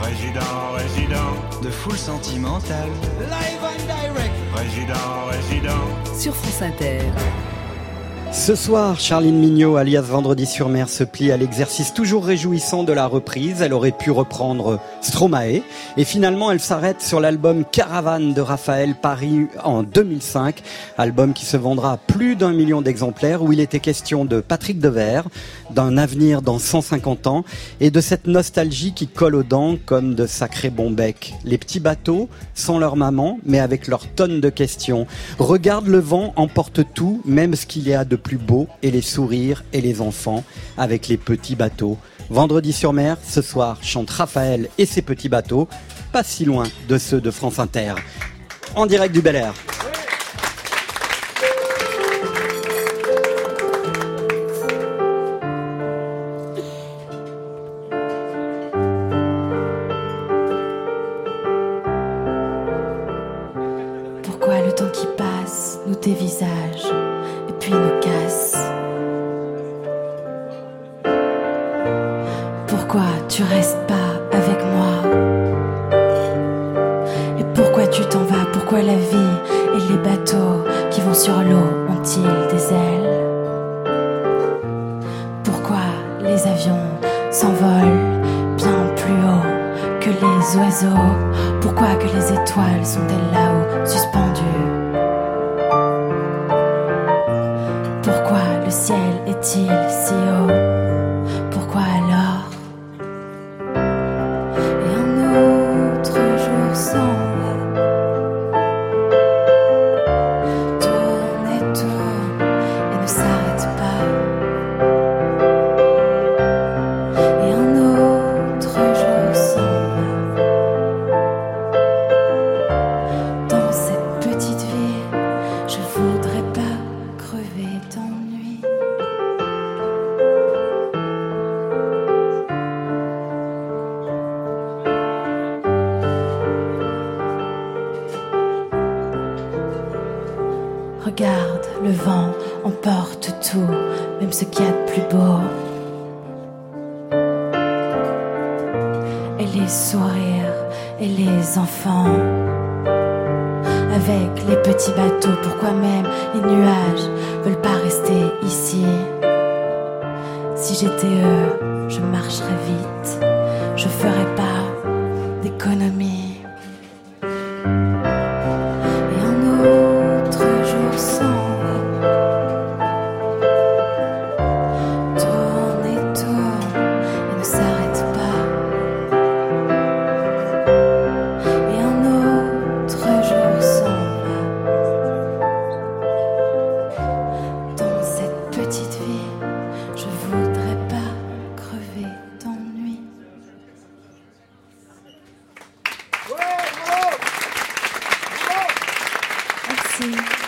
Résident, résident, de full sentimental. Live and direct. résident, résident. sur France Inter. Ce soir, Charline Mignot, alias Vendredi sur mer, se plie à l'exercice toujours réjouissant de la reprise. Elle aurait pu reprendre Stromae. Et finalement, elle s'arrête sur l'album Caravane de Raphaël Paris en 2005. Album qui se vendra à plus d'un million d'exemplaires où il était question de Patrick Devers, d'un avenir dans 150 ans et de cette nostalgie qui colle aux dents comme de sacrés bons becs. Les petits bateaux, sans leur maman, mais avec leurs tonnes de questions. Regarde le vent, emporte tout, même ce qu'il y a de plus beau, et les sourires et les enfants, avec les petits bateaux. Vendredi sur mer, ce soir, chante Raphaël et ses petits bateaux, pas si loin de ceux de France Inter. En direct du Bel Air. Pourquoi le temps qui passe nous dévisage et puis nous Pourquoi tu restes pas avec moi? Et pourquoi tu t'en vas? Pourquoi la vie et les bateaux qui vont sur l'eau ont-ils des ailes? Pourquoi les avions s'envolent bien plus haut que les oiseaux? Pourquoi que les étoiles sont-elles là-haut suspendues? Pourquoi le ciel est-il si haut? Regarde, le vent emporte tout, même ce qu'il y a de plus beau. Et les sourires et les enfants. Avec les petits bateaux, pourquoi même les nuages veulent pas rester ici? Si j'étais eux, je marcherais vite, Merci.